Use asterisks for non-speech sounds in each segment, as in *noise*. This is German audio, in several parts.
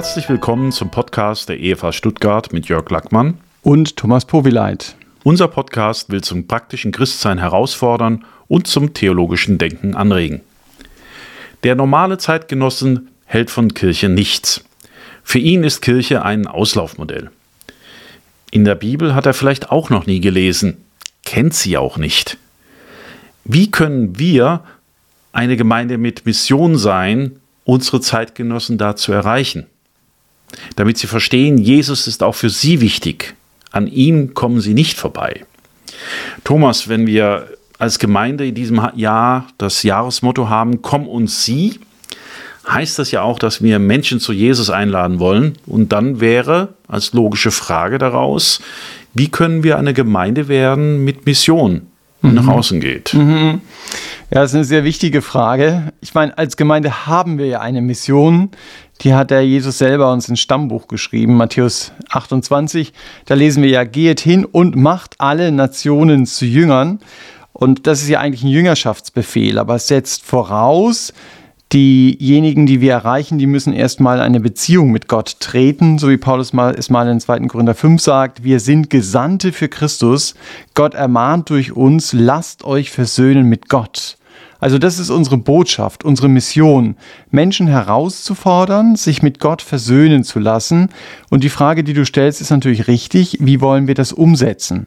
Herzlich willkommen zum Podcast der EFA Stuttgart mit Jörg Lackmann und Thomas Powileit. Unser Podcast will zum praktischen Christsein herausfordern und zum theologischen Denken anregen. Der normale Zeitgenossen hält von Kirche nichts. Für ihn ist Kirche ein Auslaufmodell. In der Bibel hat er vielleicht auch noch nie gelesen, kennt sie auch nicht. Wie können wir eine Gemeinde mit Mission sein, unsere Zeitgenossen da zu erreichen? Damit sie verstehen, Jesus ist auch für sie wichtig. An ihm kommen sie nicht vorbei. Thomas, wenn wir als Gemeinde in diesem Jahr das Jahresmotto haben, komm uns sie, heißt das ja auch, dass wir Menschen zu Jesus einladen wollen. Und dann wäre als logische Frage daraus, wie können wir eine Gemeinde werden mit Mission, die mhm. nach außen geht? Mhm. Ja, das ist eine sehr wichtige Frage. Ich meine, als Gemeinde haben wir ja eine Mission. Die hat der Jesus selber uns ins Stammbuch geschrieben, Matthäus 28. Da lesen wir ja, geht hin und macht alle Nationen zu Jüngern. Und das ist ja eigentlich ein Jüngerschaftsbefehl, aber es setzt voraus, diejenigen, die wir erreichen, die müssen erstmal eine Beziehung mit Gott treten, so wie Paulus mal, es mal in 2. Korinther 5 sagt, wir sind Gesandte für Christus. Gott ermahnt durch uns, lasst euch versöhnen mit Gott. Also das ist unsere Botschaft, unsere Mission, Menschen herauszufordern, sich mit Gott versöhnen zu lassen. Und die Frage, die du stellst, ist natürlich richtig, wie wollen wir das umsetzen?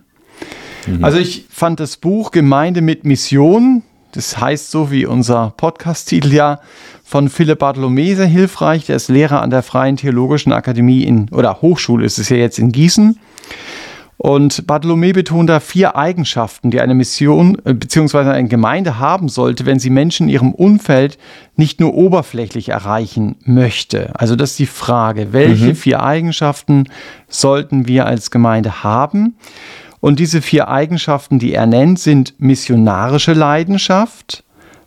Mhm. Also ich fand das Buch Gemeinde mit Mission, das heißt so wie unser Podcast-Titel ja, von Philipp Bartholomä sehr hilfreich. Der ist Lehrer an der Freien Theologischen Akademie in, oder Hochschule ist es ja jetzt in Gießen. Und Bartholomä betont da vier Eigenschaften, die eine Mission äh, bzw. eine Gemeinde haben sollte, wenn sie Menschen in ihrem Umfeld nicht nur oberflächlich erreichen möchte. Also das ist die Frage, welche mhm. vier Eigenschaften sollten wir als Gemeinde haben? Und diese vier Eigenschaften, die er nennt, sind missionarische Leidenschaft,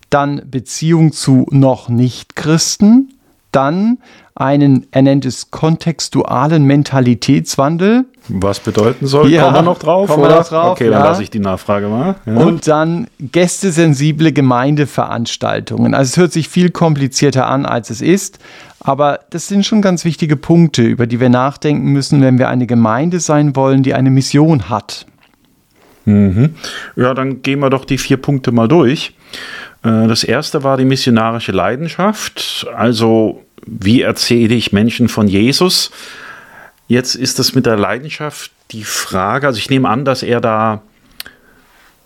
dann Beziehung zu noch nicht Christen, dann einen, er nennt es kontextualen Mentalitätswandel. Was bedeuten soll? Ja, kommen wir noch drauf? Kommen wir noch drauf okay, dann ja. lasse ich die Nachfrage mal. Ja. Und dann gästesensible Gemeindeveranstaltungen. Also es hört sich viel komplizierter an, als es ist. Aber das sind schon ganz wichtige Punkte, über die wir nachdenken müssen, wenn wir eine Gemeinde sein wollen, die eine Mission hat. Mhm. Ja, dann gehen wir doch die vier Punkte mal durch. Äh, das erste war die missionarische Leidenschaft. Also, wie erzähle ich Menschen von Jesus? Jetzt ist das mit der Leidenschaft die Frage. Also, ich nehme an, dass er da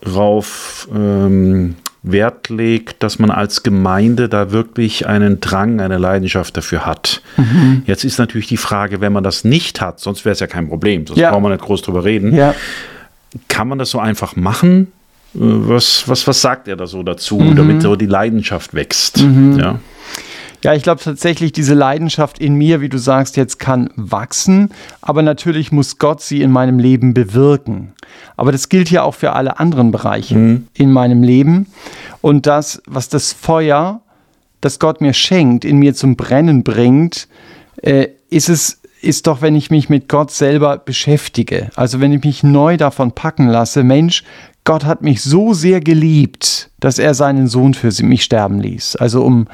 darauf ähm, Wert legt, dass man als Gemeinde da wirklich einen Drang, eine Leidenschaft dafür hat. Mhm. Jetzt ist natürlich die Frage, wenn man das nicht hat, sonst wäre es ja kein Problem, sonst ja. brauchen wir nicht groß drüber reden. Ja. Kann man das so einfach machen? Äh, was, was, was sagt er da so dazu, mhm. damit so die Leidenschaft wächst? Mhm. Ja. Ja, ich glaube tatsächlich, diese Leidenschaft in mir, wie du sagst, jetzt kann wachsen, aber natürlich muss Gott sie in meinem Leben bewirken. Aber das gilt ja auch für alle anderen Bereiche mhm. in meinem Leben. Und das, was das Feuer, das Gott mir schenkt, in mir zum Brennen bringt, äh, ist es ist doch, wenn ich mich mit Gott selber beschäftige. Also wenn ich mich neu davon packen lasse, Mensch, Gott hat mich so sehr geliebt, dass er seinen Sohn für mich sterben ließ. Also um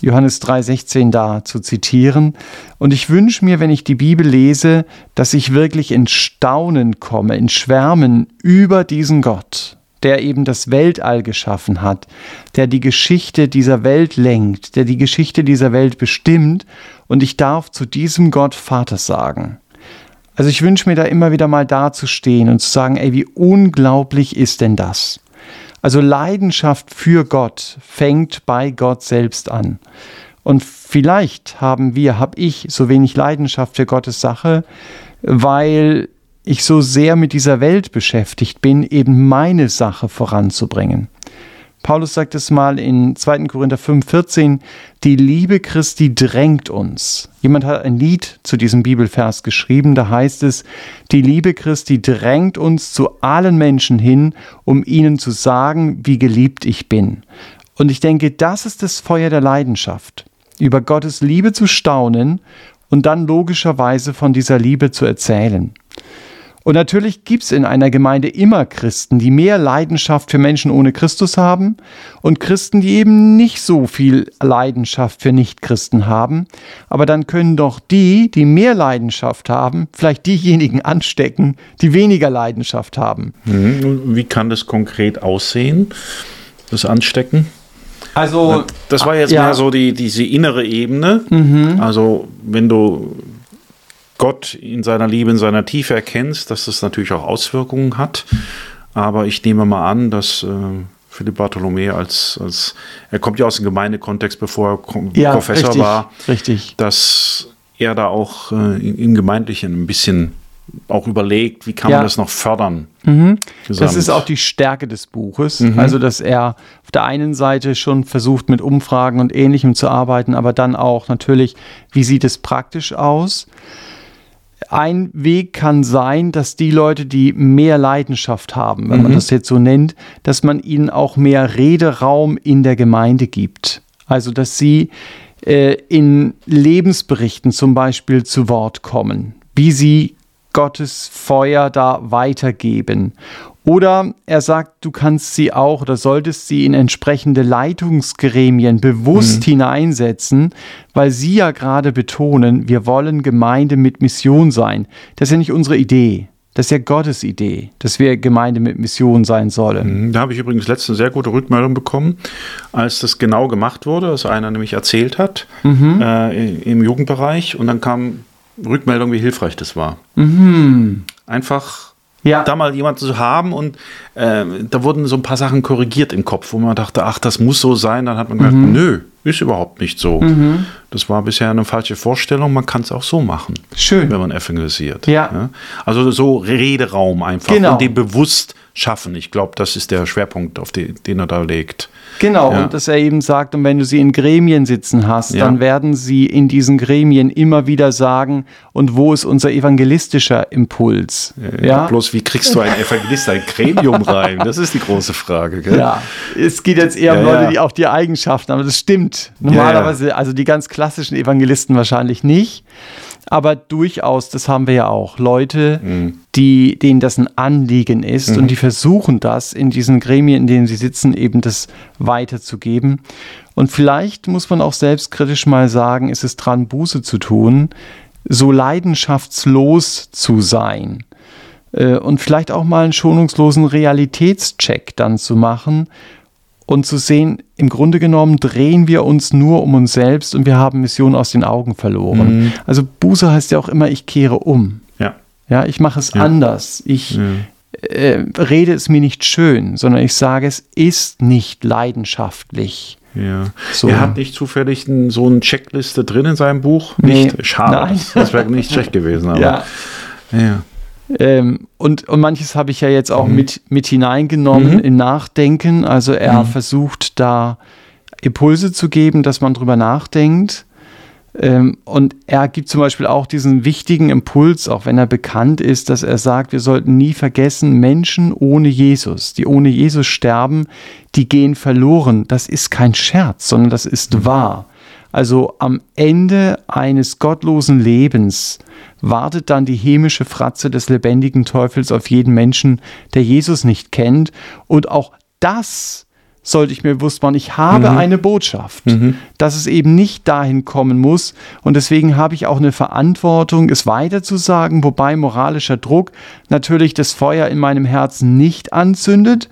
Johannes 3:16 da zu zitieren. Und ich wünsche mir, wenn ich die Bibel lese, dass ich wirklich in Staunen komme, in Schwärmen über diesen Gott, der eben das Weltall geschaffen hat, der die Geschichte dieser Welt lenkt, der die Geschichte dieser Welt bestimmt. Und ich darf zu diesem Gott Vater sagen. Also ich wünsche mir da immer wieder mal dazustehen und zu sagen, ey, wie unglaublich ist denn das? Also Leidenschaft für Gott fängt bei Gott selbst an. Und vielleicht haben wir, habe ich so wenig Leidenschaft für Gottes Sache, weil ich so sehr mit dieser Welt beschäftigt bin, eben meine Sache voranzubringen. Paulus sagt es mal in 2. Korinther 5,14, die Liebe Christi drängt uns. Jemand hat ein Lied zu diesem Bibelvers geschrieben, da heißt es, die Liebe Christi drängt uns zu allen Menschen hin, um ihnen zu sagen, wie geliebt ich bin. Und ich denke, das ist das Feuer der Leidenschaft, über Gottes Liebe zu staunen und dann logischerweise von dieser Liebe zu erzählen. Und natürlich gibt es in einer Gemeinde immer Christen, die mehr Leidenschaft für Menschen ohne Christus haben und Christen, die eben nicht so viel Leidenschaft für Nichtchristen haben. Aber dann können doch die, die mehr Leidenschaft haben, vielleicht diejenigen *laughs* anstecken, die weniger Leidenschaft haben. Mhm. Wie kann das konkret aussehen, das Anstecken? Also, das war jetzt ja. mehr so die, diese innere Ebene. Mhm. Also, wenn du Gott in seiner Liebe, in seiner Tiefe erkennst, dass das natürlich auch Auswirkungen hat. Aber ich nehme mal an, dass äh, Philipp Bartholomä als, als, er kommt ja aus dem Gemeindekontext, bevor er ja, Professor richtig, war, richtig. dass er da auch äh, im Gemeindlichen ein bisschen auch überlegt, wie kann ja. man das noch fördern. Mhm. Das ist auch die Stärke des Buches. Mhm. Also, dass er auf der einen Seite schon versucht, mit Umfragen und Ähnlichem zu arbeiten, aber dann auch natürlich, wie sieht es praktisch aus? Ein Weg kann sein, dass die Leute, die mehr Leidenschaft haben, wenn mhm. man das jetzt so nennt, dass man ihnen auch mehr Rederaum in der Gemeinde gibt. Also, dass sie äh, in Lebensberichten zum Beispiel zu Wort kommen, wie sie Gottes Feuer da weitergeben oder er sagt, du kannst sie auch oder solltest sie in entsprechende Leitungsgremien bewusst mhm. hineinsetzen, weil sie ja gerade betonen, wir wollen Gemeinde mit Mission sein. Das ist ja nicht unsere Idee. Das ist ja Gottes Idee, dass wir Gemeinde mit Mission sein sollen. Mhm. Da habe ich übrigens letztens sehr gute Rückmeldung bekommen, als das genau gemacht wurde, als einer nämlich erzählt hat mhm. äh, im Jugendbereich und dann kam Rückmeldung, wie hilfreich das war. Mhm. Einfach ja. da mal jemanden zu haben und äh, da wurden so ein paar Sachen korrigiert im Kopf, wo man dachte, ach, das muss so sein. Dann hat man gedacht, mhm. nö, ist überhaupt nicht so. Mhm. Das war bisher eine falsche Vorstellung. Man kann es auch so machen. Schön. Wenn man evangelisiert. Ja. ja. Also so Rederaum einfach genau. und den bewusst schaffen. Ich glaube, das ist der Schwerpunkt, auf den, den er da legt. Genau, ja. und dass er eben sagt, und wenn du sie in Gremien sitzen hast, ja. dann werden sie in diesen Gremien immer wieder sagen, und wo ist unser evangelistischer Impuls? Ja, ja? bloß wie kriegst du einen Evangelist ein Gremium *laughs* rein? Das ist die große Frage. Gell? Ja, es geht jetzt eher um Leute, die auch die Eigenschaften, aber das stimmt. Normalerweise, also die ganz klassischen Evangelisten wahrscheinlich nicht aber durchaus, das haben wir ja auch, Leute, mhm. die, denen das ein Anliegen ist mhm. und die versuchen das in diesen Gremien, in denen sie sitzen, eben das weiterzugeben. Und vielleicht muss man auch selbstkritisch mal sagen, ist es dran, Buße zu tun, so leidenschaftslos zu sein äh, und vielleicht auch mal einen schonungslosen Realitätscheck dann zu machen und zu sehen, im Grunde genommen drehen wir uns nur um uns selbst und wir haben Mission aus den Augen verloren. Mhm. Also Buße heißt ja auch immer, ich kehre um. Ja. Ja, ich mache es ja. anders. Ich ja. äh, rede es mir nicht schön, sondern ich sage, es ist nicht leidenschaftlich. Ja. So. Er hat nicht zufällig so eine Checkliste drin in seinem Buch? Nicht? Nee. Schade. Nein. Das wäre nicht schlecht gewesen. Aber. *laughs* Ja. ja. Ähm, und, und manches habe ich ja jetzt auch mhm. mit, mit hineingenommen mhm. in Nachdenken. Also er mhm. versucht da Impulse zu geben, dass man drüber nachdenkt. Ähm, und er gibt zum Beispiel auch diesen wichtigen Impuls, auch wenn er bekannt ist, dass er sagt, wir sollten nie vergessen, Menschen ohne Jesus, die ohne Jesus sterben, die gehen verloren. Das ist kein Scherz, sondern das ist mhm. wahr. Also am Ende eines gottlosen Lebens wartet dann die hämische Fratze des lebendigen Teufels auf jeden Menschen, der Jesus nicht kennt. Und auch das sollte ich mir bewusst machen, ich habe mhm. eine Botschaft, mhm. dass es eben nicht dahin kommen muss. Und deswegen habe ich auch eine Verantwortung, es weiterzusagen, wobei moralischer Druck natürlich das Feuer in meinem Herzen nicht anzündet.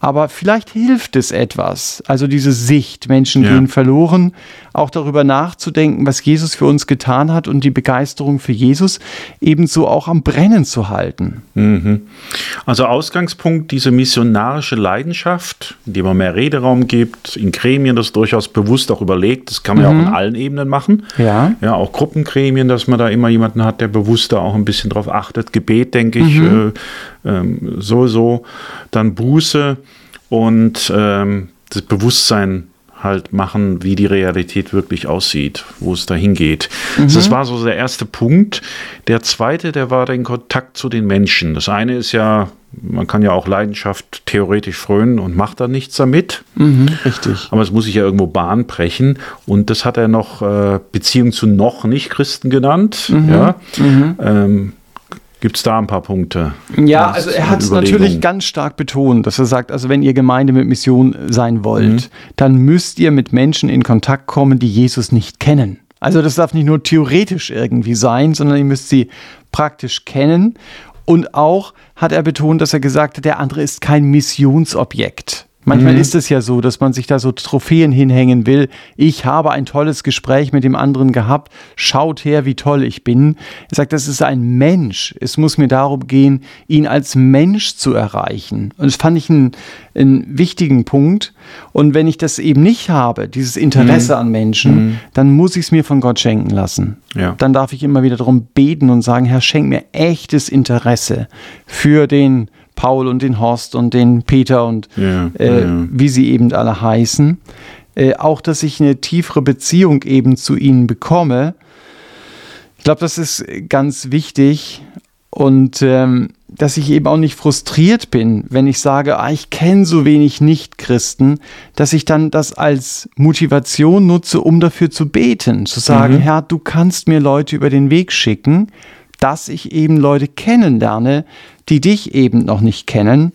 Aber vielleicht hilft es etwas. Also diese Sicht, Menschen ja. gehen verloren, auch darüber nachzudenken, was Jesus für uns getan hat und die Begeisterung für Jesus ebenso auch am Brennen zu halten. Mhm. Also Ausgangspunkt diese missionarische Leidenschaft, die man mehr Rederaum gibt, in Gremien das durchaus bewusst auch überlegt, das kann man mhm. ja auch in allen Ebenen machen. Ja. Ja, auch Gruppengremien, dass man da immer jemanden hat, der bewusst da auch ein bisschen drauf achtet. Gebet, denke ich, mhm. äh, äh, sowieso. Dann Buße und ähm, das Bewusstsein halt machen, wie die Realität wirklich aussieht, wo es dahin geht. Mhm. Das war so der erste Punkt. Der zweite, der war der Kontakt zu den Menschen. Das eine ist ja, man kann ja auch Leidenschaft theoretisch frönen und macht da nichts damit. Mhm, richtig. Aber es muss sich ja irgendwo Bahn brechen. Und das hat er noch äh, Beziehung zu noch nicht Christen genannt. Mhm. Ja. Mhm. Ähm, Gibt es da ein paar Punkte? Ja, also er hat es natürlich ganz stark betont, dass er sagt, also wenn ihr Gemeinde mit Mission sein wollt, mhm. dann müsst ihr mit Menschen in Kontakt kommen, die Jesus nicht kennen. Also das darf nicht nur theoretisch irgendwie sein, sondern ihr müsst sie praktisch kennen. Und auch hat er betont, dass er gesagt hat, der andere ist kein Missionsobjekt. Manchmal mhm. ist es ja so, dass man sich da so Trophäen hinhängen will. Ich habe ein tolles Gespräch mit dem anderen gehabt. Schaut her, wie toll ich bin. Er sagt, das ist ein Mensch. Es muss mir darum gehen, ihn als Mensch zu erreichen. Und das fand ich einen, einen wichtigen Punkt. Und wenn ich das eben nicht habe, dieses Interesse mhm. an Menschen, mhm. dann muss ich es mir von Gott schenken lassen. Ja. Dann darf ich immer wieder darum beten und sagen, Herr, schenk mir echtes Interesse für den Paul und den Horst und den Peter und ja, äh, ja. wie sie eben alle heißen. Äh, auch, dass ich eine tiefere Beziehung eben zu ihnen bekomme. Ich glaube, das ist ganz wichtig und ähm, dass ich eben auch nicht frustriert bin, wenn ich sage, ah, ich kenne so wenig Nichtchristen, dass ich dann das als Motivation nutze, um dafür zu beten, zu sagen, mhm. Herr, du kannst mir Leute über den Weg schicken, dass ich eben Leute kennenlerne, die dich eben noch nicht kennen.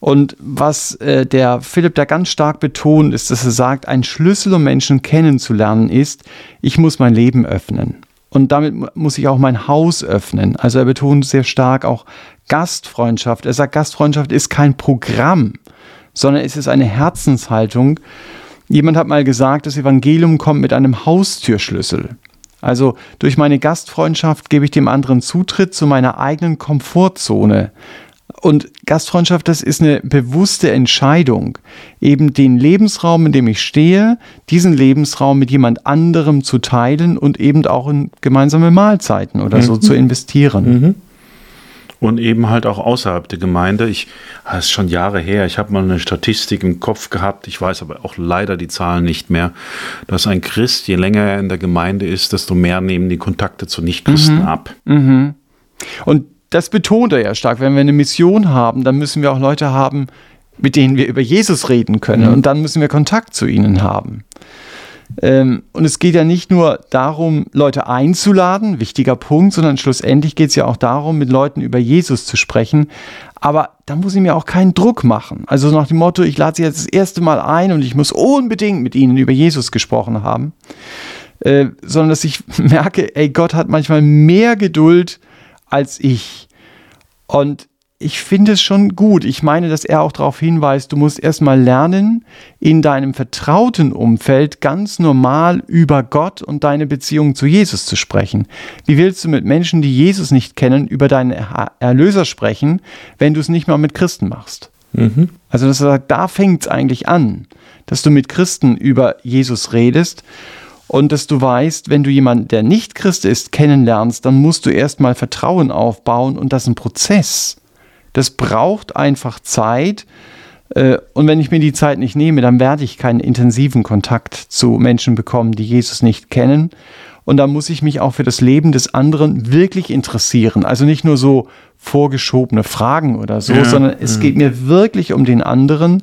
Und was äh, der Philipp da ganz stark betont, ist, dass er sagt, ein Schlüssel, um Menschen kennenzulernen, ist, ich muss mein Leben öffnen. Und damit muss ich auch mein Haus öffnen. Also er betont sehr stark auch Gastfreundschaft. Er sagt, Gastfreundschaft ist kein Programm, sondern es ist eine Herzenshaltung. Jemand hat mal gesagt, das Evangelium kommt mit einem Haustürschlüssel. Also durch meine Gastfreundschaft gebe ich dem anderen Zutritt zu meiner eigenen Komfortzone. Und Gastfreundschaft, das ist eine bewusste Entscheidung, eben den Lebensraum, in dem ich stehe, diesen Lebensraum mit jemand anderem zu teilen und eben auch in gemeinsame Mahlzeiten oder mhm. so zu investieren. Mhm und eben halt auch außerhalb der Gemeinde. Ich, das ah, ist schon Jahre her, ich habe mal eine Statistik im Kopf gehabt, ich weiß aber auch leider die Zahlen nicht mehr, dass ein Christ, je länger er in der Gemeinde ist, desto mehr nehmen die Kontakte zu Nichtchristen mhm. ab. Mhm. Und das betont er ja stark. Wenn wir eine Mission haben, dann müssen wir auch Leute haben, mit denen wir über Jesus reden können. Mhm. Und dann müssen wir Kontakt zu ihnen haben. Ähm, und es geht ja nicht nur darum, Leute einzuladen, wichtiger Punkt, sondern schlussendlich geht es ja auch darum, mit Leuten über Jesus zu sprechen. Aber da muss ich mir auch keinen Druck machen. Also nach dem Motto, ich lade sie jetzt das erste Mal ein und ich muss unbedingt mit ihnen über Jesus gesprochen haben. Äh, sondern dass ich *laughs* merke, ey, Gott hat manchmal mehr Geduld als ich. Und ich finde es schon gut. Ich meine, dass er auch darauf hinweist, du musst erstmal lernen, in deinem vertrauten Umfeld ganz normal über Gott und deine Beziehung zu Jesus zu sprechen. Wie willst du mit Menschen, die Jesus nicht kennen, über deinen Erlöser sprechen, wenn du es nicht mal mit Christen machst? Mhm. Also das sagt, da fängt es eigentlich an, dass du mit Christen über Jesus redest und dass du weißt, wenn du jemanden, der nicht Christ ist, kennenlernst, dann musst du erstmal Vertrauen aufbauen und das ist ein Prozess. Das braucht einfach Zeit. Äh, und wenn ich mir die Zeit nicht nehme, dann werde ich keinen intensiven Kontakt zu Menschen bekommen, die Jesus nicht kennen. Und da muss ich mich auch für das Leben des anderen wirklich interessieren. Also nicht nur so vorgeschobene Fragen oder so, ja, sondern es ja. geht mir wirklich um den anderen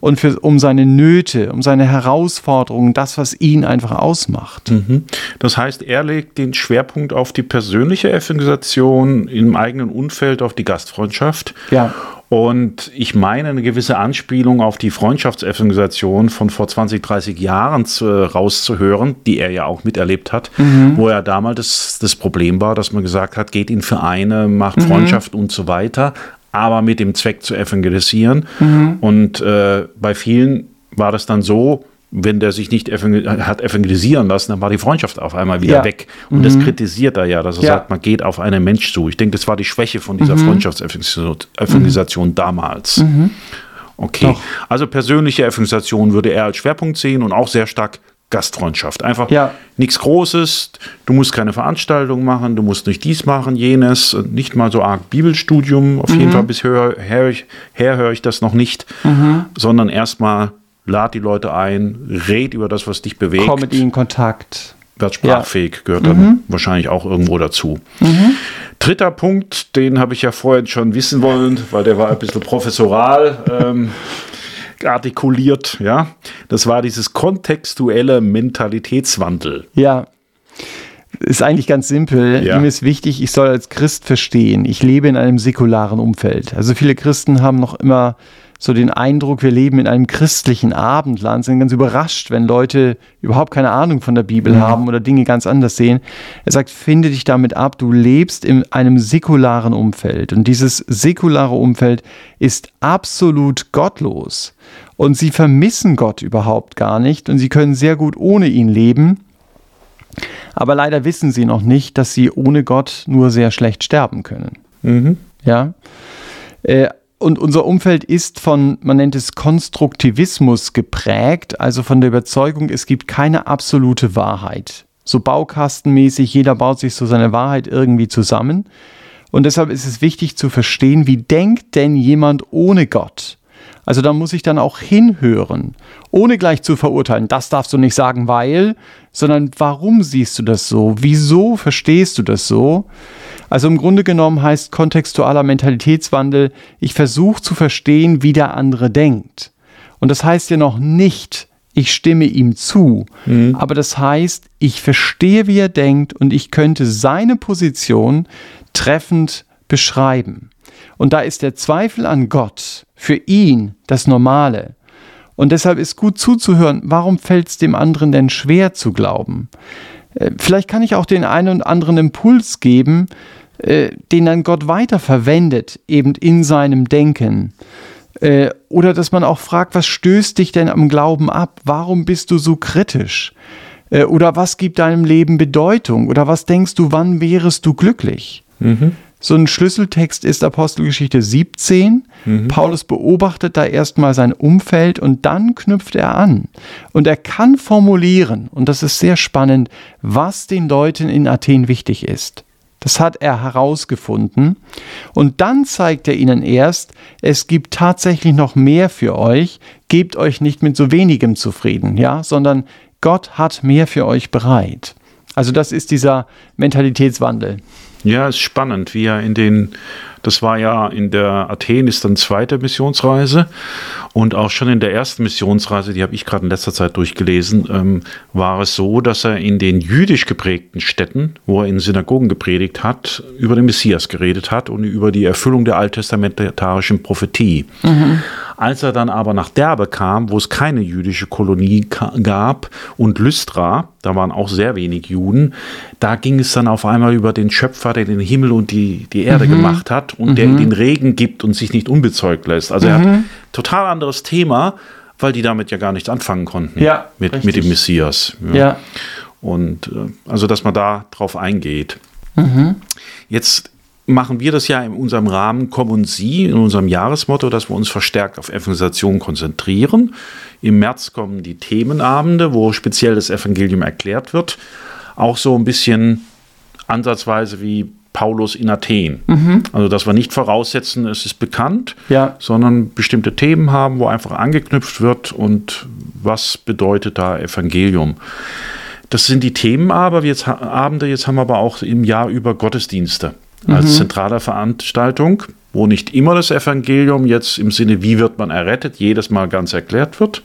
und für, um seine Nöte, um seine Herausforderungen, das, was ihn einfach ausmacht. Mhm. Das heißt, er legt den Schwerpunkt auf die persönliche Evangelisation im eigenen Umfeld, auf die Gastfreundschaft. Ja. Und ich meine, eine gewisse Anspielung auf die Freundschaftsevangelisation von vor 20, 30 Jahren zu, rauszuhören, die er ja auch miterlebt hat, mhm. wo er damals das, das Problem war, dass man gesagt hat, geht in Vereine, macht mhm. Freundschaft und so weiter aber mit dem Zweck zu evangelisieren. Mhm. Und äh, bei vielen war das dann so, wenn der sich nicht evangel hat evangelisieren lassen, dann war die Freundschaft auf einmal wieder ja. weg. Und mhm. das kritisiert er ja, dass er ja. sagt, man geht auf einen Mensch zu. Ich denke, das war die Schwäche von dieser mhm. Freundschaftsevangelisation mhm. damals. Mhm. Okay, Doch. also persönliche Evangelisation würde er als Schwerpunkt sehen und auch sehr stark Gastfreundschaft. Einfach ja. nichts Großes, du musst keine Veranstaltung machen, du musst nicht dies machen, jenes, nicht mal so arg Bibelstudium, auf mhm. jeden Fall bisher her, her höre ich das noch nicht, mhm. sondern erstmal lad die Leute ein, red über das, was dich bewegt. Komm mit ihnen in Kontakt. Werd sprachfähig, ja. gehört dann mhm. wahrscheinlich auch irgendwo dazu. Mhm. Dritter Punkt, den habe ich ja vorhin schon wissen wollen, weil der war ein bisschen professoral. ähm, artikuliert, ja. Das war dieses kontextuelle Mentalitätswandel. Ja. ist eigentlich ganz simpel. Ja. Ihm ist wichtig, ich soll als Christ verstehen, ich lebe in einem säkularen Umfeld. Also viele Christen haben noch immer so den Eindruck, wir leben in einem christlichen Abendland, sind ganz überrascht, wenn Leute überhaupt keine Ahnung von der Bibel Mhm. haben oder Dinge ganz anders sehen. Er sagt, finde dich damit ab, du lebst in einem säkularen Umfeld. Und dieses säkulare Umfeld ist absolut gottlos. Und sie vermissen Gott überhaupt gar nicht und sie können sehr gut ohne ihn leben. Aber leider wissen sie noch nicht, dass sie ohne Gott nur sehr schlecht sterben können. Mhm. Ja. Äh, und unser Umfeld ist von, man nennt es Konstruktivismus geprägt, also von der Überzeugung, es gibt keine absolute Wahrheit. So baukastenmäßig, jeder baut sich so seine Wahrheit irgendwie zusammen. Und deshalb ist es wichtig zu verstehen, wie denkt denn jemand ohne Gott? Also da muss ich dann auch hinhören, ohne gleich zu verurteilen, das darfst du nicht sagen, weil, sondern warum siehst du das so? Wieso verstehst du das so? Also im Grunde genommen heißt kontextualer Mentalitätswandel, ich versuche zu verstehen, wie der andere denkt. Und das heißt ja noch nicht, ich stimme ihm zu, aber das heißt, ich verstehe, wie er denkt und ich könnte seine Position treffend beschreiben. Und da ist der Zweifel an Gott für ihn das Normale. Und deshalb ist gut zuzuhören, warum fällt es dem anderen denn schwer zu glauben? Äh, Vielleicht kann ich auch den einen und anderen Impuls geben, äh, den dann Gott weiter verwendet, eben in seinem Denken. Äh, Oder dass man auch fragt, was stößt dich denn am Glauben ab? Warum bist du so kritisch? Oder was gibt deinem Leben Bedeutung? Oder was denkst du, wann wärest du glücklich? So ein Schlüsseltext ist Apostelgeschichte 17. Paulus beobachtet da erstmal sein Umfeld und dann knüpft er an. Und er kann formulieren, und das ist sehr spannend, was den Leuten in Athen wichtig ist. Das hat er herausgefunden. Und dann zeigt er ihnen erst, es gibt tatsächlich noch mehr für euch. Gebt euch nicht mit so wenigem zufrieden, ja, sondern Gott hat mehr für euch bereit. Also das ist dieser Mentalitätswandel. Ja, ist spannend, wie er in den, das war ja in der Athen ist dann zweite Missionsreise und auch schon in der ersten Missionsreise, die habe ich gerade in letzter Zeit durchgelesen, ähm, war es so, dass er in den jüdisch geprägten Städten, wo er in Synagogen gepredigt hat, über den Messias geredet hat und über die Erfüllung der alttestamentarischen Prophetie. Als er dann aber nach Derbe kam, wo es keine jüdische Kolonie gab und Lystra, da waren auch sehr wenig Juden, da ging es dann auf einmal über den Schöpfer, der den Himmel und die, die Erde gemacht hat und der den Regen gibt und sich nicht unbezeugt lässt. Also er hat total anderes Thema, weil die damit ja gar nichts anfangen konnten Ja, mit, richtig. mit dem Messias. Ja. Und äh, also, dass man da drauf eingeht. Jetzt machen wir das ja in unserem Rahmen Komm und Sie, in unserem Jahresmotto, dass wir uns verstärkt auf Evangelisation konzentrieren. Im März kommen die Themenabende, wo speziell das Evangelium erklärt wird. Auch so ein bisschen ansatzweise wie Paulus in Athen. Also, dass wir nicht voraussetzen, es ist bekannt, Ja. sondern bestimmte Themen haben, wo einfach angeknüpft wird und was bedeutet da Evangelium. Das sind die Themen aber, jetzt, Abende, jetzt haben wir aber auch im Jahr über Gottesdienste als zentrale Veranstaltung, wo nicht immer das Evangelium jetzt im Sinne, wie wird man errettet, jedes Mal ganz erklärt wird.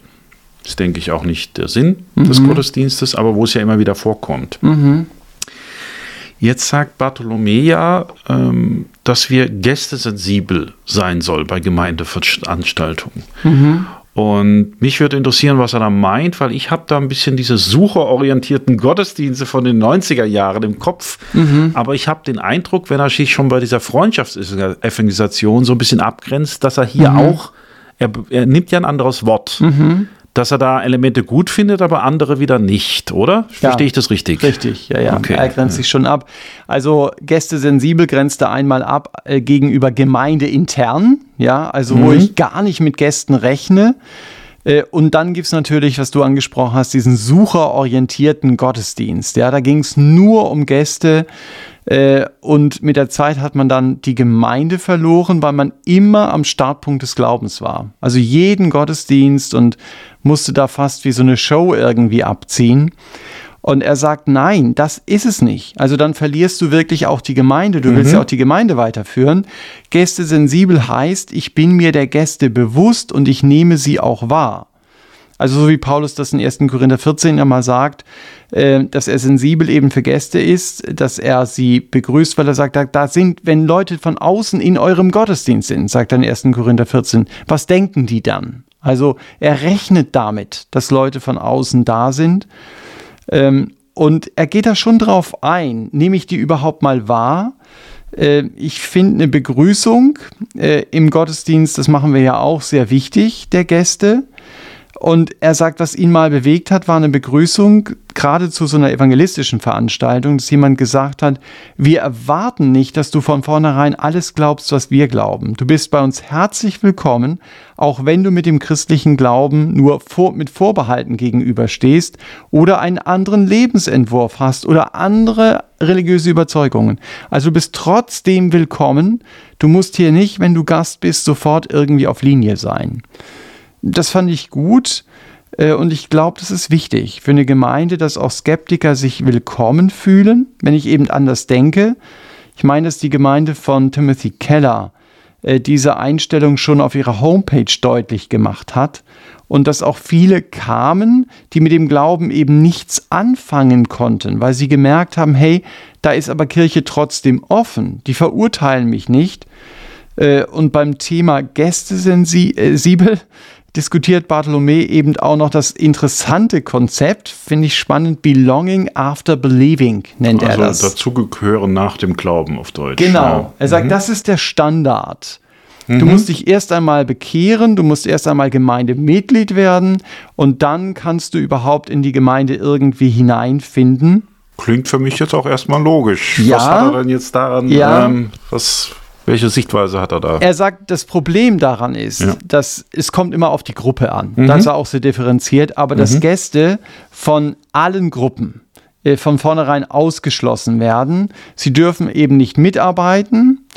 Das ist, denke ich, auch nicht der Sinn des Gottesdienstes, aber wo es ja immer wieder vorkommt. Jetzt sagt Bartholomeja, ähm, dass wir gästesensibel sein soll bei Gemeindeveranstaltungen. Und mich würde interessieren, was er da meint, weil ich habe da ein bisschen diese sucherorientierten Gottesdienste von den 90er Jahren im Kopf. Aber ich habe den Eindruck, wenn er sich schon bei dieser Freundschaftsevangelisation so ein bisschen abgrenzt, dass er hier auch, er, er nimmt ja ein anderes Wort, dass er da Elemente gut findet, aber andere wieder nicht, oder? Verstehe ich das richtig? Richtig, ja, ja. Okay. Er grenzt sich schon ab. Also Gäste sensibel grenzt er einmal ab äh, gegenüber Gemeinde intern, ja, also wo ich gar nicht mit Gästen rechne. Äh, Und dann gibt es natürlich, was du angesprochen hast, diesen sucherorientierten Gottesdienst. Ja, da ging es nur um Gäste. Äh, Und mit der Zeit hat man dann die Gemeinde verloren, weil man immer am Startpunkt des Glaubens war. Also jeden Gottesdienst und musste da fast wie so eine Show irgendwie abziehen. Und er sagt, nein, das ist es nicht. Also dann verlierst du wirklich auch die Gemeinde. Du willst ja auch die Gemeinde weiterführen. Gäste sensibel heißt, ich bin mir der Gäste bewusst und ich nehme sie auch wahr. Also so wie Paulus das in 1. Korinther 14 ja mal sagt, äh, dass er sensibel eben für Gäste ist, dass er sie begrüßt, weil er sagt, da, da sind, wenn Leute von außen in eurem Gottesdienst sind, sagt er in 1. Korinther 14, was denken die dann? Also er rechnet damit, dass Leute von außen da sind. Ähm, und er geht da schon drauf ein, nehme ich die überhaupt mal wahr? Äh, ich finde eine Begrüßung äh, im Gottesdienst, das machen wir ja auch, sehr wichtig, der Gäste. Und er sagt, was ihn mal bewegt hat, war eine Begrüßung, gerade zu so einer evangelistischen Veranstaltung, dass jemand gesagt hat, wir erwarten nicht, dass du von vornherein alles glaubst, was wir glauben. Du bist bei uns herzlich willkommen, auch wenn du mit dem christlichen Glauben nur vor, mit Vorbehalten gegenüberstehst oder einen anderen Lebensentwurf hast oder andere religiöse Überzeugungen. Also du bist trotzdem willkommen. Du musst hier nicht, wenn du Gast bist, sofort irgendwie auf Linie sein. Das fand ich gut. Äh, und ich glaube, das ist wichtig für eine Gemeinde, dass auch Skeptiker sich willkommen fühlen, wenn ich eben anders denke. Ich meine, dass die Gemeinde von Timothy Keller äh, diese Einstellung schon auf ihrer Homepage deutlich gemacht hat und dass auch viele kamen, die mit dem Glauben eben nichts anfangen konnten, weil sie gemerkt haben, hey, da ist aber Kirche trotzdem offen, die verurteilen mich nicht. Äh, und beim Thema Gäste sensibel diskutiert Bartholomä eben auch noch das interessante Konzept, finde ich spannend, Belonging after Believing nennt also er das. Dazugehören nach dem Glauben auf Deutsch. Genau. Ja. Er sagt, mhm. das ist der Standard. Du mhm. musst dich erst einmal bekehren, du musst erst einmal Gemeindemitglied werden und dann kannst du überhaupt in die Gemeinde irgendwie hineinfinden. Klingt für mich jetzt auch erstmal logisch. Ja, was hat er denn jetzt daran? Ja, ähm, was welche Sichtweise hat er da? Er sagt, das Problem daran ist, ja. dass es kommt immer auf die Gruppe an. Mhm. Da ist er auch sehr differenziert, aber mhm. dass Gäste von allen Gruppen äh, von vornherein ausgeschlossen werden. Sie dürfen eben nicht mitarbeiten.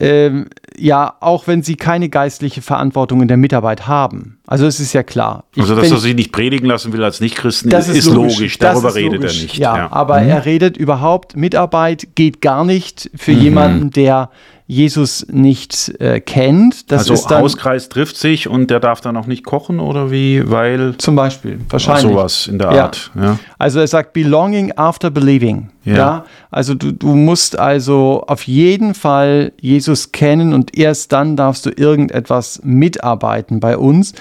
Ähm, ja, auch wenn sie keine geistliche Verantwortung in der Mitarbeit haben. Also es ist ja klar. Ich, also, dass er sie nicht predigen lassen will als Nichtchristen, das ist, ist logisch. logisch. Darüber ist redet logisch. er nicht. Ja, ja. aber mhm. er redet überhaupt, Mitarbeit geht gar nicht für mhm. jemanden, der Jesus nicht äh, kennt. Das also ist dann, Hauskreis trifft sich und der darf dann auch nicht kochen oder wie, weil zum Beispiel wahrscheinlich sowas in der Art. Ja. ja. Also er sagt belonging after believing. Ja. ja. Also du, du musst also auf jeden Fall Jesus kennen und erst dann darfst du irgendetwas mitarbeiten bei uns.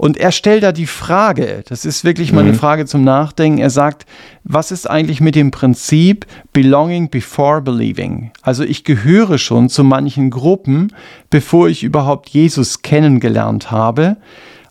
Und er stellt da die Frage, das ist wirklich mal eine mhm. Frage zum Nachdenken. Er sagt, was ist eigentlich mit dem Prinzip Belonging before believing? Also ich gehöre schon zu manchen Gruppen, bevor ich überhaupt Jesus kennengelernt habe.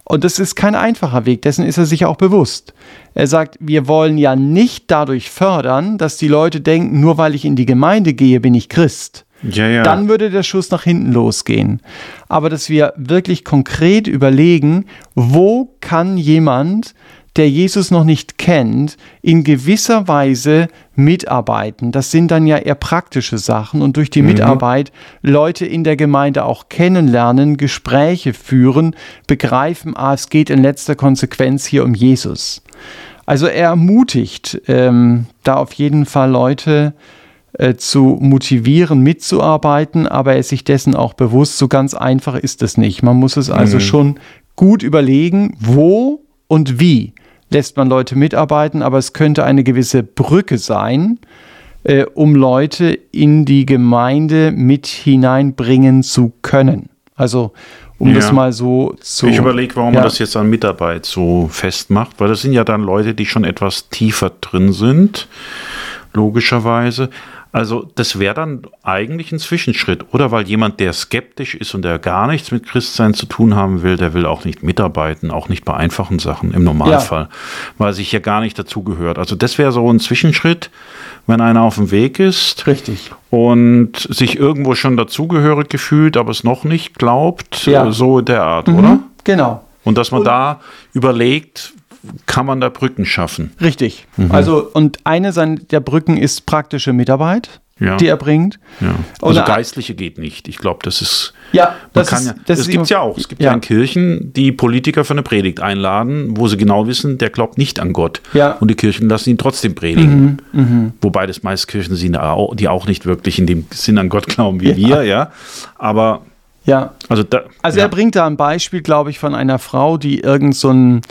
Und das ist kein einfacher Weg, dessen ist er sich auch bewusst. Er sagt, wir wollen ja nicht dadurch fördern, dass die Leute denken, nur weil ich in die Gemeinde gehe, bin ich Christ. Ja, ja. Dann würde der Schuss nach hinten losgehen. Aber dass wir wirklich konkret überlegen, wo kann jemand, der Jesus noch nicht kennt, in gewisser Weise mitarbeiten. Das sind dann ja eher praktische Sachen und durch die mhm. Mitarbeit Leute in der Gemeinde auch kennenlernen, Gespräche führen, begreifen, ah, es geht in letzter Konsequenz hier um Jesus. Also er ermutigt ähm, da auf jeden Fall Leute, äh, zu motivieren, mitzuarbeiten, aber er ist sich dessen auch bewusst, so ganz einfach ist es nicht. Man muss es also mhm. schon gut überlegen, wo und wie lässt man Leute mitarbeiten, aber es könnte eine gewisse Brücke sein, äh, um Leute in die Gemeinde mit hineinbringen zu können. Also um ja. das mal so zu. Ich überlege, warum ja. man das jetzt an Mitarbeit so festmacht, weil das sind ja dann Leute, die schon etwas tiefer drin sind, logischerweise. Also das wäre dann eigentlich ein Zwischenschritt. Oder weil jemand, der skeptisch ist und der gar nichts mit Christsein zu tun haben will, der will auch nicht mitarbeiten, auch nicht bei einfachen Sachen im Normalfall, ja. weil sich ja gar nicht dazugehört. Also das wäre so ein Zwischenschritt, wenn einer auf dem Weg ist. Richtig. Und sich irgendwo schon dazugehörig gefühlt, aber es noch nicht glaubt, ja. so der Art, mhm, oder? Genau. Und dass man und da überlegt, kann man da Brücken schaffen. Richtig. Mhm. Also, und eine der Brücken ist praktische Mitarbeit. Ja. die er bringt. Ja. Also Geistliche geht nicht. Ich glaube, das ist. Ja, das, ist, ja, das, das gibt es ja auch. Es gibt ja. Kirchen, die Politiker für eine Predigt einladen, wo sie genau wissen, der glaubt nicht an Gott. Ja. Und die Kirchen lassen ihn trotzdem predigen. Mhm, mh. Wobei das meist Kirchen sind, die auch nicht wirklich in dem Sinn an Gott glauben wie wir, ja. Aber. Ja. Also, da, also er bringt da ein Beispiel, glaube ich, von einer Frau, die irgend so ein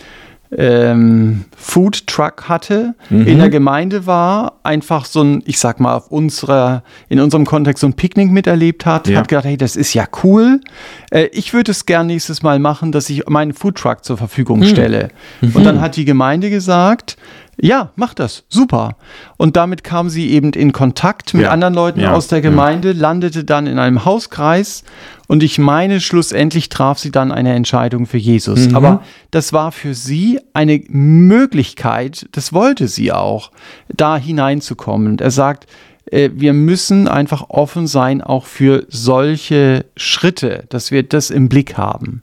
ähm, Food Truck hatte, Mhm. in der Gemeinde war, einfach so ein, ich sag mal, auf unserer, in unserem Kontext so ein Picknick miterlebt hat, Ja. hat gedacht, hey, das ist ja cool. Äh, ich würde es gern nächstes Mal machen, dass ich meinen Food Truck zur Verfügung Hm. stelle. Mhm. Und dann hat die Gemeinde gesagt, ja, mach das, super. Und damit kam sie eben in Kontakt mit Ja. anderen Leuten Ja. aus der Ja. Gemeinde, landete dann in einem Hauskreis und ich meine, schlussendlich traf sie dann eine Entscheidung für Jesus. Mhm. Aber das war für sie eine Möglichkeit, das wollte sie auch, da hineinzukommen. Und er sagt, äh, wir müssen einfach offen sein auch für solche Schritte, dass wir das im Blick haben,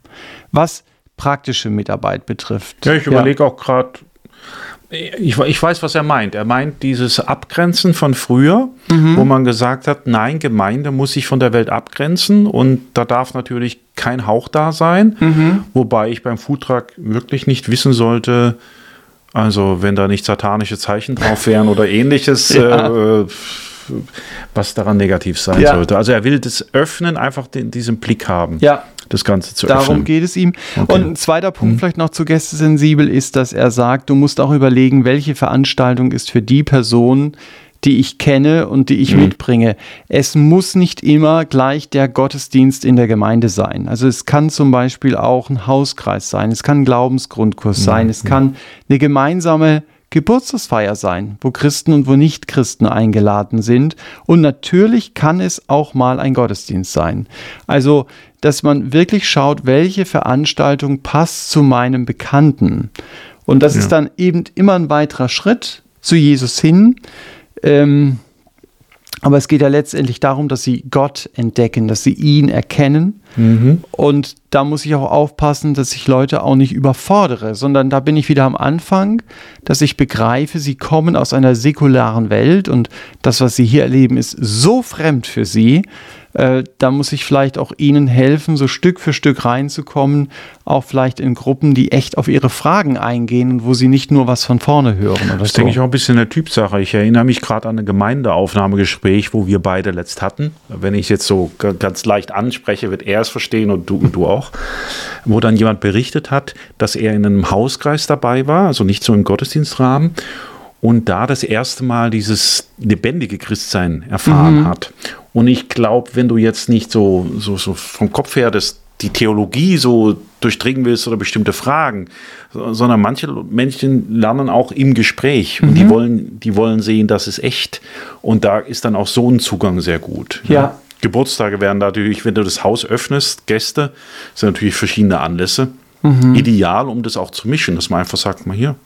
was praktische Mitarbeit betrifft. Ja, ich überlege auch gerade, ich, ich weiß, was er meint. Er meint dieses Abgrenzen von früher, wo man gesagt hat, nein, Gemeinde muss sich von der Welt abgrenzen und da darf natürlich kein Hauch da sein. Wobei ich beim Foodtruck wirklich nicht wissen sollte, also wenn da nicht satanische Zeichen drauf wären oder ähnliches, *laughs* Ja. äh, was daran negativ sein Ja. sollte. Also er will das Öffnen, einfach den, diesen Blick haben, Ja, das Ganze zu Darum öffnen. geht es ihm. Okay. Und ein zweiter Punkt vielleicht noch zu Gäste sensibel ist, dass er sagt, du musst auch überlegen, welche Veranstaltung ist für die Person, die ich kenne und die ich mitbringe. Es muss nicht immer gleich der Gottesdienst in der Gemeinde sein. Also es kann zum Beispiel auch ein Hauskreis sein, es kann ein Glaubensgrundkurs sein, es kann eine gemeinsame Geburtstagsfeier sein, wo Christen und wo Nicht-Christen eingeladen sind. Und natürlich kann es auch mal ein Gottesdienst sein. Also, dass man wirklich schaut, welche Veranstaltung passt zu meinem Bekannten. Und das ist dann eben immer ein weiterer Schritt zu Jesus hin. Ähm, aber es geht ja letztendlich darum, dass sie Gott entdecken, dass sie ihn erkennen. Und da muss ich auch aufpassen, dass ich Leute auch nicht überfordere, sondern da bin ich wieder am Anfang, dass ich begreife, sie kommen aus einer säkularen Welt und das, was sie hier erleben, ist so fremd für sie. Äh, da muss ich vielleicht auch ihnen helfen, so Stück für Stück reinzukommen, auch vielleicht in Gruppen, die echt auf ihre Fragen eingehen und wo sie nicht nur was von vorne hören Das so. denke ich auch ein bisschen eine Typsache. Ich erinnere mich gerade an ein Gemeindeaufnahmegespräch, wo wir beide letzt hatten. Wenn ich es jetzt so ganz leicht anspreche, wird er es verstehen und du, und du auch. Wo dann jemand berichtet hat, dass er in einem Hauskreis dabei war, also nicht so im Gottesdienstrahmen. Und da das erste Mal dieses lebendige Christsein erfahren hat. Und ich glaube, wenn du jetzt nicht so, so, so vom Kopf her das, die Theologie so durchdringen willst oder bestimmte Fragen, so- sondern manche Menschen lernen auch im Gespräch und die wollen, die wollen sehen, das ist echt. Und da ist dann auch so ein Zugang sehr gut. Ja. Geburtstage werden natürlich, wenn du das Haus öffnest, Gäste, sind natürlich verschiedene Anlässe. Ideal, um das auch zu mischen, dass man einfach sagt, mal hier,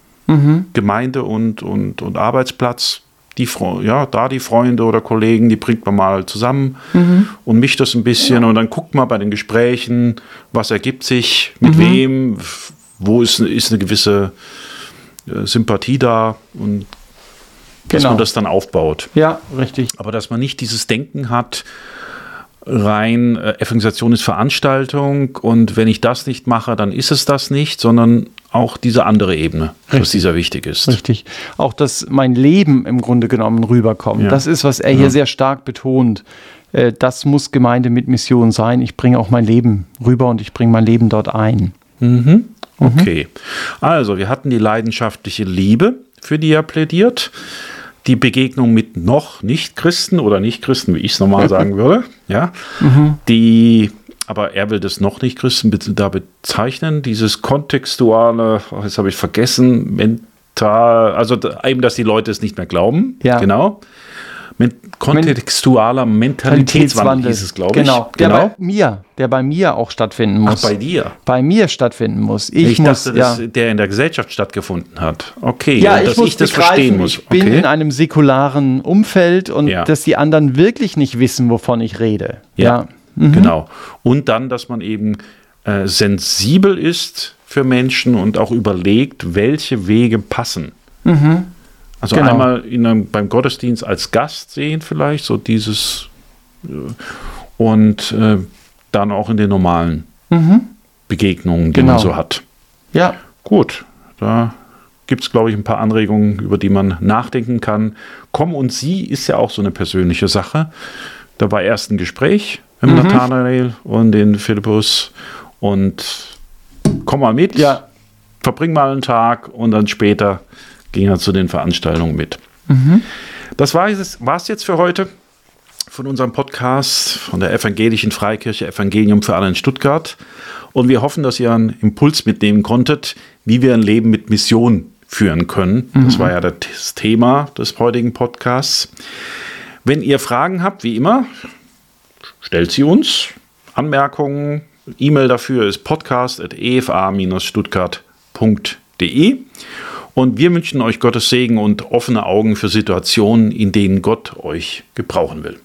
Gemeinde und, und, und Arbeitsplatz, die ja, da die Freunde oder Kollegen, die bringt man mal zusammen und mischt das ein bisschen und dann guckt man bei den Gesprächen, was ergibt sich, mit wem, f- wo ist, ist eine gewisse äh, Sympathie da und dass Genau. man das dann aufbaut. Ja, richtig. Aber dass man nicht dieses Denken hat, rein äh, Evangelisation ist Veranstaltung und wenn ich das nicht mache, dann ist es das nicht, sondern auch diese andere Ebene, dass Richtig. dieser wichtig ist. Richtig. Auch, dass mein Leben im Grunde genommen rüberkommt. Ja. Das ist, was er hier sehr stark betont. Äh, Das muss Gemeinde mit Mission sein. Ich bringe auch mein Leben rüber und ich bringe mein Leben dort ein. Okay. Also, wir hatten die leidenschaftliche Liebe, für die er plädiert. Die Begegnung mit noch Nicht-Christen oder Nicht-Christen, wie ich es normal *laughs* sagen würde. Ja. Die, aber er will das noch Nicht-Christen da bezeichnen. Dieses kontextuale, oh, jetzt habe ich vergessen, mental, also eben, dass die Leute es nicht mehr glauben. Ja. Genau. Mit kontextualer Mentalitätswandel hieß es, glaube ich. Genau. Der bei mir, der bei mir auch stattfinden Ach, muss. bei dir. bei mir stattfinden muss. Ich, Ich, muss, dachte, ja. dass der in der Gesellschaft stattgefunden hat. Okay, Ja, ich dass muss ich das begreifen, verstehen muss. ich bin okay. in einem säkularen Umfeld und Ja. dass die anderen wirklich nicht wissen, wovon ich rede. ja, genau. Und dann, dass man eben äh, sensibel ist für Menschen und auch überlegt, welche Wege passen. Also Genau. einmal in einem, beim Gottesdienst als Gast sehen vielleicht, so dieses äh, und äh, dann auch in den normalen Begegnungen, die man Genau. so hat. Ja, Gut, da gibt es, glaube ich, ein paar Anregungen, über die man nachdenken kann. Komm und sie ist ja auch so eine persönliche Sache. Da war erst ein Gespräch mit Nathanael und den Philippus und komm mal mit. ja, verbring mal einen Tag und dann später ging er zu den Veranstaltungen mit. Mhm. Das war es jetzt für heute von unserem Podcast von der Evangelischen Freikirche Evangelium für alle in Stuttgart. Und wir hoffen, dass ihr einen Impuls mitnehmen konntet, wie wir ein Leben mit Mission führen können. Mhm. Das war ja das Thema des heutigen Podcasts. Wenn ihr Fragen habt, wie immer, stellt sie uns. Anmerkungen, E-Mail dafür ist podcast.efa-stuttgart.de. Und wir wünschen euch Gottes Segen und offene Augen für Situationen, in denen Gott euch gebrauchen will.